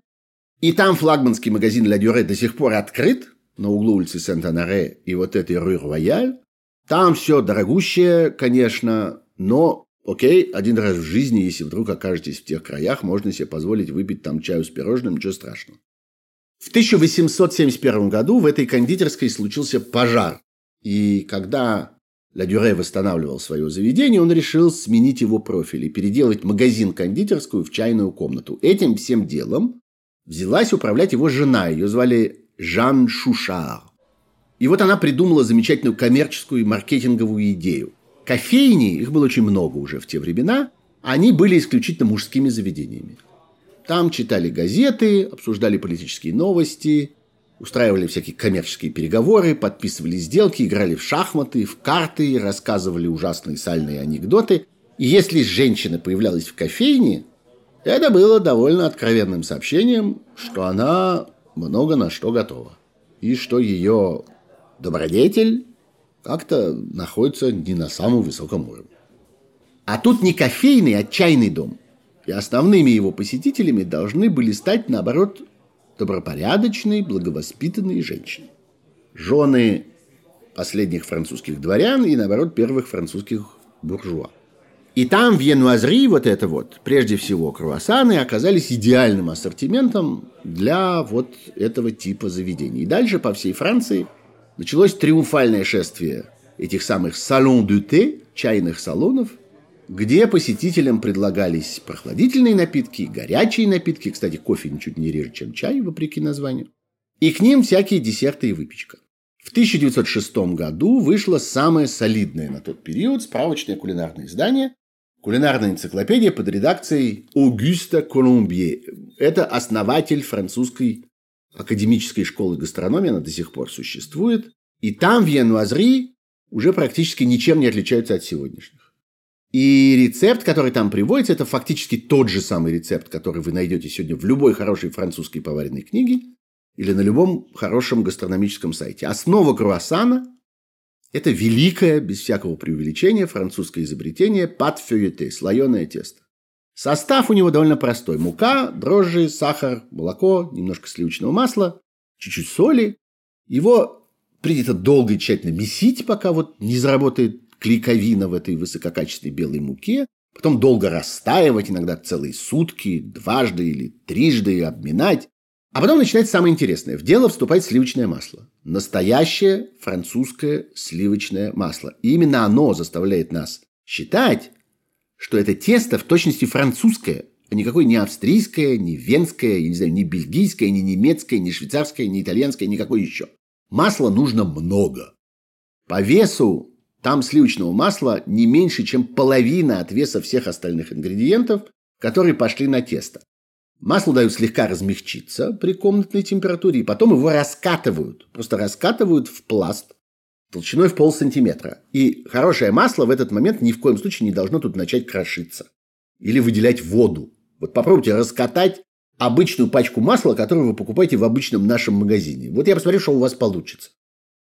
И там флагманский магазин «Ля Дюре» до сих пор открыт на углу улицы Сент-Анаре и вот этой Рю-Рояль. Там все дорогущее, конечно, но окей, один раз в жизни, если вдруг окажетесь в тех краях, можно себе позволить выпить там чаю с пирожным, ничего страшного. В 1871 году в этой кондитерской случился пожар. И когда Ля Дюре восстанавливал свое заведение, он решил сменить его профиль и переделать магазин-кондитерскую в чайную комнату. Этим всем делом взялась управлять его жена. Ее звали Жан Шушар. И вот она придумала замечательную коммерческую и маркетинговую идею. Кофейни, их было очень много уже в те времена, они были исключительно мужскими заведениями. Там читали газеты, обсуждали политические новости, устраивали всякие коммерческие переговоры, подписывали сделки, играли в шахматы, в карты, рассказывали ужасные сальные анекдоты. И если женщина появлялась в кофейне, это было довольно откровенным сообщением, что она много на что готова. И что ее добродетель как-то находится не на самом высоком уровне. А тут не кофейный, а чайный дом. И основными его посетителями должны были стать, наоборот, добропорядочные, благовоспитанные женщины. Жены последних французских дворян и, наоборот, первых французских буржуа. И там, в Януазри, вот это вот, прежде всего, круассаны оказались идеальным ассортиментом для вот этого типа заведений. И дальше по всей Франции – началось триумфальное шествие этих самых салон дю те, чайных салонов, где посетителям предлагались прохладительные напитки, горячие напитки, кстати, кофе ничуть не реже, чем чай, вопреки названию, и к ним всякие десерты и выпечка. В 1906 году вышло самое солидное на тот период справочное кулинарное издание «Кулинарная энциклопедия» под редакцией Огюста Колумбье. Это основатель французской академической школы гастрономии, она до сих пор существует. И там в Януазри уже практически ничем не отличаются от сегодняшних. И рецепт, который там приводится, это фактически тот же самый рецепт, который вы найдете сегодня в любой хорошей французской поваренной книге или на любом хорошем гастрономическом сайте. Основа круассана – это великое, без всякого преувеличения, французское изобретение пат слоеное тесто. Состав у него довольно простой. Мука, дрожжи, сахар, молоко, немножко сливочного масла, чуть-чуть соли. Его принято долго и тщательно месить, пока вот не заработает клейковина в этой высококачественной белой муке. Потом долго растаивать, иногда целые сутки, дважды или трижды обминать. А потом начинается самое интересное. В дело вступает сливочное масло. Настоящее французское сливочное масло. И именно оно заставляет нас считать, что это тесто в точности французское, а никакое не австрийское, не венское, я не знаю, не бельгийское, не немецкое, не швейцарское, не итальянское, никакое еще. Масла нужно много. По весу там сливочного масла не меньше, чем половина от веса всех остальных ингредиентов, которые пошли на тесто. Масло дают слегка размягчиться при комнатной температуре, и потом его раскатывают. Просто раскатывают в пласт, толщиной в полсантиметра. И хорошее масло в этот момент ни в коем случае не должно тут начать крошиться. Или выделять воду. Вот попробуйте раскатать обычную пачку масла, которую вы покупаете в обычном нашем магазине. Вот я посмотрю, что у вас получится.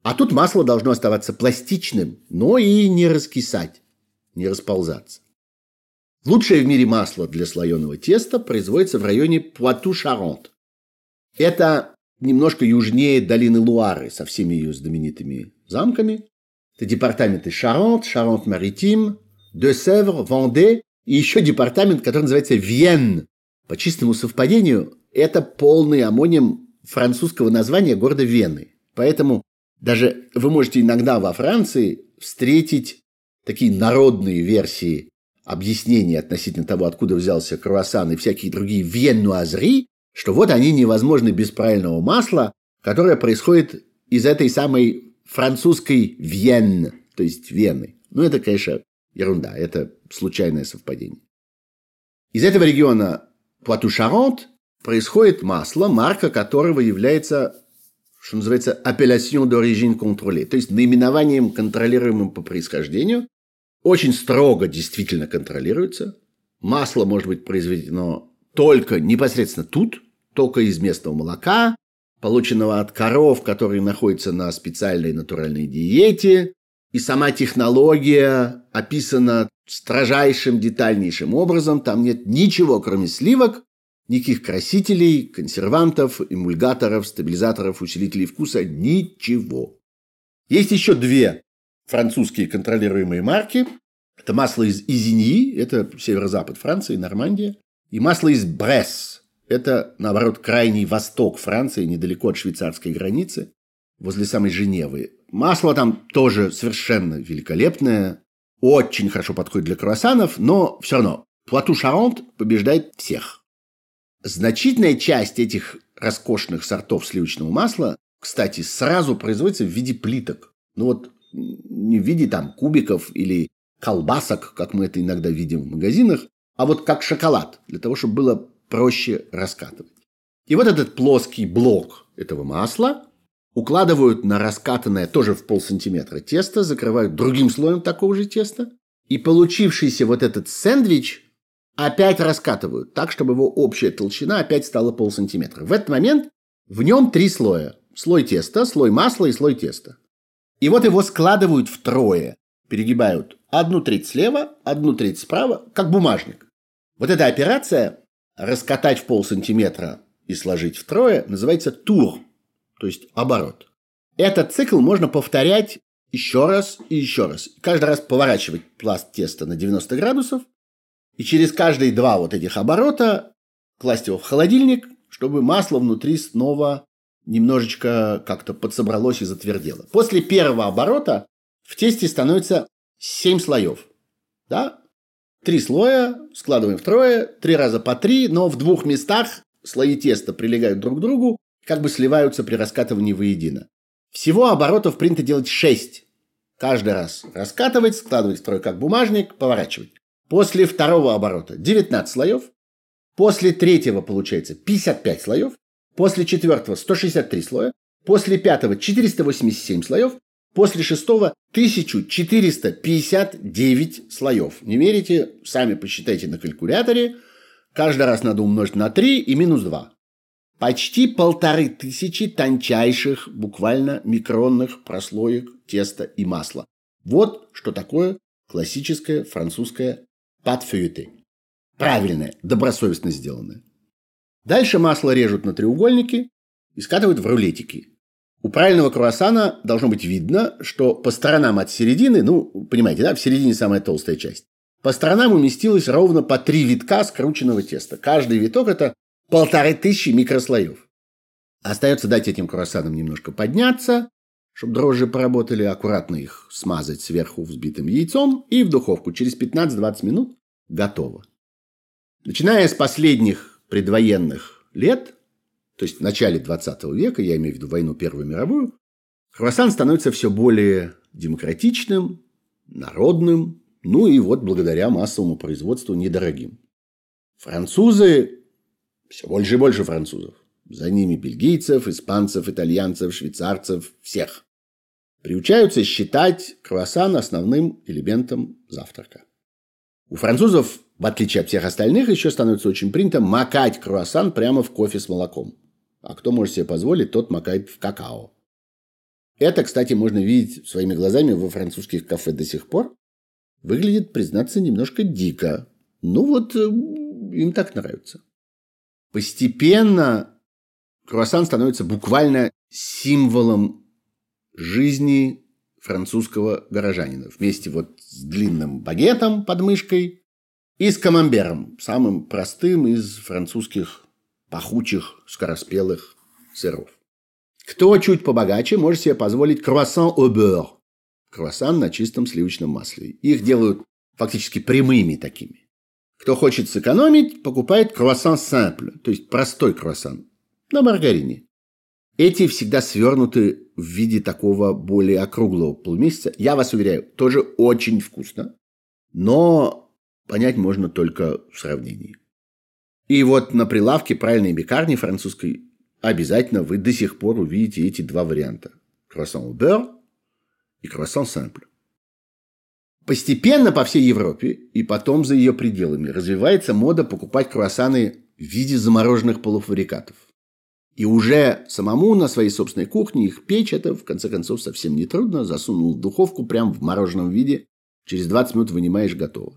А тут масло должно оставаться пластичным, но и не раскисать, не расползаться. Лучшее в мире масло для слоеного теста производится в районе Пуату-Шаронт. Это немножко южнее долины Луары со всеми ее знаменитыми замками. Это департаменты Шаронт, Шаронт-Маритим, Де-Севр, Венде и еще департамент, который называется Вьен. По чистому совпадению, это полный амоним французского названия города Вены. Поэтому даже вы можете иногда во Франции встретить такие народные версии объяснений относительно того, откуда взялся круассан и всякие другие веннуазри, что вот они невозможны без правильного масла, которое происходит из этой самой французской Вьен, то есть Вены. Ну, это, конечно, ерунда, это случайное совпадение. Из этого региона Пуату-Шаронт происходит масло, марка которого является, что называется, appellation d'origine contrôlée, то есть наименованием, контролируемым по происхождению. Очень строго действительно контролируется. Масло может быть произведено только непосредственно тут, только из местного молока, полученного от коров, которые находятся на специальной натуральной диете. И сама технология описана строжайшим, детальнейшим образом. Там нет ничего, кроме сливок Никаких красителей, консервантов, эмульгаторов, стабилизаторов, усилителей вкуса. Ничего. Есть еще две французские контролируемые марки. Это масло из Изиньи, это северо-запад Франции, Нормандия. И масло из Бресс, это, наоборот, крайний восток Франции, недалеко от швейцарской границы, возле самой Женевы. Масло там тоже совершенно великолепное, очень хорошо подходит для круассанов, но все равно Плату Шаронт побеждает всех. Значительная часть этих роскошных сортов сливочного масла, кстати, сразу производится в виде плиток. Ну вот не в виде там кубиков или колбасок, как мы это иногда видим в магазинах, а вот как шоколад, для того, чтобы было проще раскатывать. И вот этот плоский блок этого масла укладывают на раскатанное тоже в полсантиметра тесто, закрывают другим слоем такого же теста, и получившийся вот этот сэндвич опять раскатывают так, чтобы его общая толщина опять стала полсантиметра. В этот момент в нем три слоя. Слой теста, слой масла и слой теста. И вот его складывают втрое. Перегибают одну треть слева, одну треть справа, как бумажник. Вот эта операция раскатать в полсантиметра и сложить втрое называется тур то есть оборот. Этот цикл можно повторять еще раз и еще раз. Каждый раз поворачивать пласт теста на 90 градусов и через каждые два вот этих оборота класть его в холодильник, чтобы масло внутри снова немножечко как-то подсобралось и затвердело. После первого оборота в тесте становится 7 слоев. Да? Три слоя, складываем втрое, три раза по три, но в двух местах слои теста прилегают друг к другу, как бы сливаются при раскатывании воедино. Всего оборотов принято делать 6. Каждый раз раскатывать, складывать строй как бумажник, поворачивать. После второго оборота 19 слоев. После третьего получается 55 слоев. После четвертого 163 слоя. После пятого 487 слоев. После шестого 1459 слоев. Не верите? Сами посчитайте на калькуляторе. Каждый раз надо умножить на 3 и минус 2. Почти полторы тысячи тончайших, буквально микронных прослоек теста и масла. Вот что такое классическое французское патфюйте. Правильное, добросовестно сделанное. Дальше масло режут на треугольники и скатывают в рулетики. У правильного круассана должно быть видно, что по сторонам от середины, ну, понимаете, да, в середине самая толстая часть, по сторонам уместилось ровно по три витка скрученного теста. Каждый виток – это полторы тысячи микрослоев. Остается дать этим круассанам немножко подняться, чтобы дрожжи поработали, аккуратно их смазать сверху взбитым яйцом и в духовку. Через 15-20 минут готово. Начиная с последних предвоенных лет, то есть в начале 20 века, я имею в виду войну Первую мировую, круассан становится все более демократичным, народным, ну и вот благодаря массовому производству недорогим. Французы все больше и больше французов. За ними бельгийцев, испанцев, итальянцев, швейцарцев, всех. Приучаются считать круассан основным элементом завтрака. У французов, в отличие от всех остальных, еще становится очень принято макать круассан прямо в кофе с молоком. А кто может себе позволить, тот макает в какао. Это, кстати, можно видеть своими глазами во французских кафе до сих пор. Выглядит, признаться, немножко дико. Ну вот, э, им так нравится. Постепенно круассан становится буквально символом жизни французского горожанина. Вместе вот с длинным багетом под мышкой и с камамбером, самым простым из французских пахучих, скороспелых сыров. Кто чуть побогаче, может себе позволить круассан au beurre. Круассан на чистом сливочном масле. Их делают фактически прямыми такими. Кто хочет сэкономить, покупает круассан simple, то есть простой круассан, на маргарине. Эти всегда свернуты в виде такого более округлого полумесяца. Я вас уверяю, тоже очень вкусно, но понять можно только в сравнении. И вот на прилавке правильной бекарни французской обязательно вы до сих пор увидите эти два варианта. Круассан beurre и круассан simple. Постепенно по всей Европе и потом за ее пределами развивается мода покупать круассаны в виде замороженных полуфабрикатов. И уже самому на своей собственной кухне их печь это, в конце концов, совсем не трудно. Засунул в духовку прямо в мороженом виде. Через 20 минут вынимаешь готово.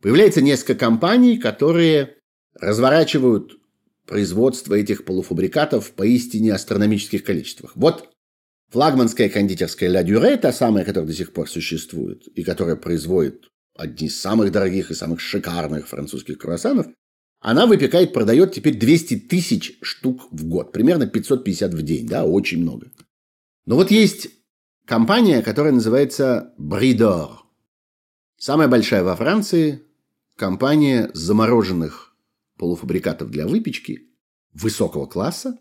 Появляется несколько компаний, которые разворачивают производство этих полуфабрикатов в поистине астрономических количествах. Вот флагманская кондитерская «Ля Дюре», та самая, которая до сих пор существует, и которая производит одни из самых дорогих и самых шикарных французских круассанов, она выпекает, продает теперь 200 тысяч штук в год. Примерно 550 в день, да, очень много. Но вот есть компания, которая называется Бридор. Самая большая во Франции компания замороженных полуфабрикатов для выпечки высокого класса.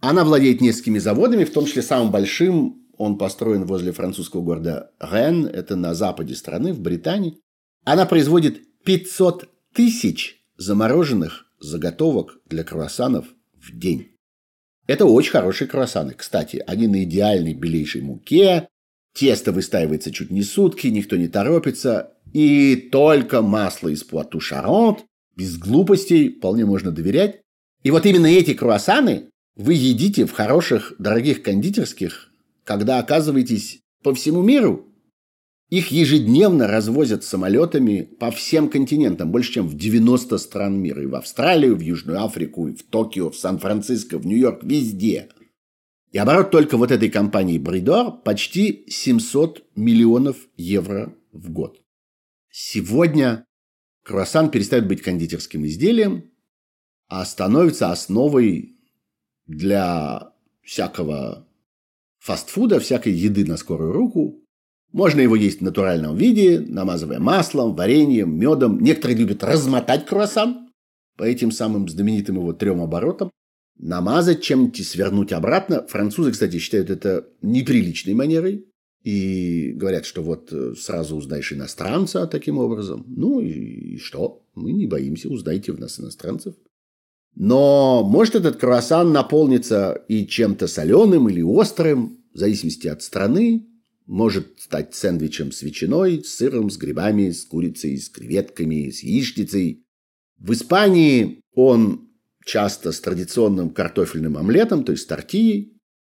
Она владеет несколькими заводами, в том числе самым большим. Он построен возле французского города Рен, это на западе страны, в Британии. Она производит 500 тысяч замороженных заготовок для круассанов в день. Это очень хорошие круассаны. Кстати, они на идеальной белейшей муке. Тесто выстаивается чуть не сутки, никто не торопится. И только масло из Пуату Шаронт, без глупостей, вполне можно доверять. И вот именно эти круассаны вы едите в хороших, дорогих кондитерских, когда оказываетесь по всему миру. Их ежедневно развозят самолетами по всем континентам, больше чем в 90 стран мира. И в Австралию, в Южную Африку, и в Токио, в Сан-Франциско, в Нью-Йорк, везде. И оборот только вот этой компании Бридор почти 700 миллионов евро в год. Сегодня круассан перестает быть кондитерским изделием, а становится основой для всякого фастфуда, всякой еды на скорую руку. Можно его есть в натуральном виде, намазывая маслом, вареньем, медом. Некоторые любят размотать круассан по этим самым знаменитым его трем оборотам. Намазать чем-нибудь и свернуть обратно. Французы, кстати, считают это неприличной манерой. И говорят, что вот э, сразу узнаешь иностранца таким образом. Ну и что? Мы не боимся, узнайте в нас иностранцев. Но может этот круассан наполниться и чем-то соленым или острым, в зависимости от страны. Может стать сэндвичем с ветчиной, с сыром, с грибами, с курицей, с креветками, с яичницей. В Испании он часто с традиционным картофельным омлетом, то есть тортией.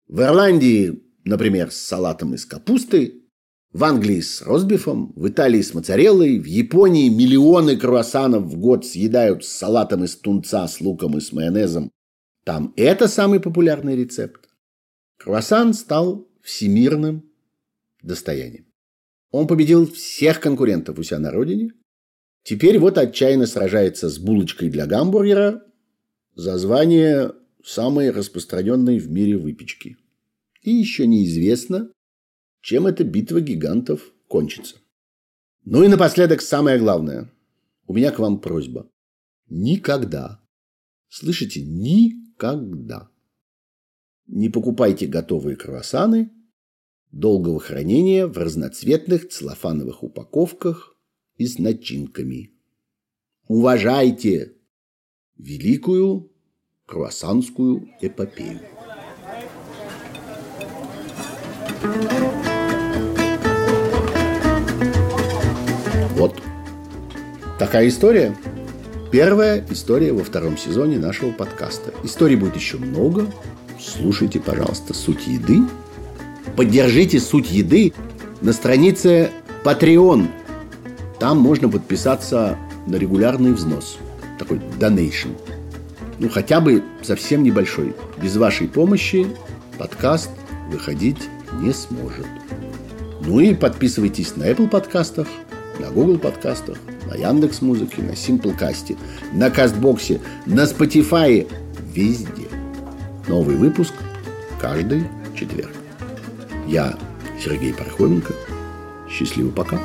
В Ирландии например, с салатом из капусты, в Англии с ростбифом, в Италии с моцареллой, в Японии миллионы круассанов в год съедают с салатом из тунца, с луком и с майонезом. Там это самый популярный рецепт. Круассан стал всемирным достоянием. Он победил всех конкурентов у себя на родине. Теперь вот отчаянно сражается с булочкой для гамбургера за звание самой распространенной в мире выпечки. И еще неизвестно, чем эта битва гигантов кончится. Ну и напоследок самое главное. У меня к вам просьба. Никогда, слышите, никогда не покупайте готовые круассаны долгого хранения в разноцветных целлофановых упаковках и с начинками. Уважайте великую круассанскую эпопею. Вот такая история. Первая история во втором сезоне нашего подкаста. Историй будет еще много. Слушайте, пожалуйста, «Суть еды». Поддержите «Суть еды» на странице Patreon. Там можно подписаться на регулярный взнос. Такой donation. Ну, хотя бы совсем небольшой. Без вашей помощи подкаст выходить не сможет. Ну и подписывайтесь на Apple подкастах, на Google подкастах, на Яндекс Музыке, на Simplecast, на Кастбоксе, на Spotify, везде. Новый выпуск каждый четверг. Я Сергей Пархоменко. Счастливо пока.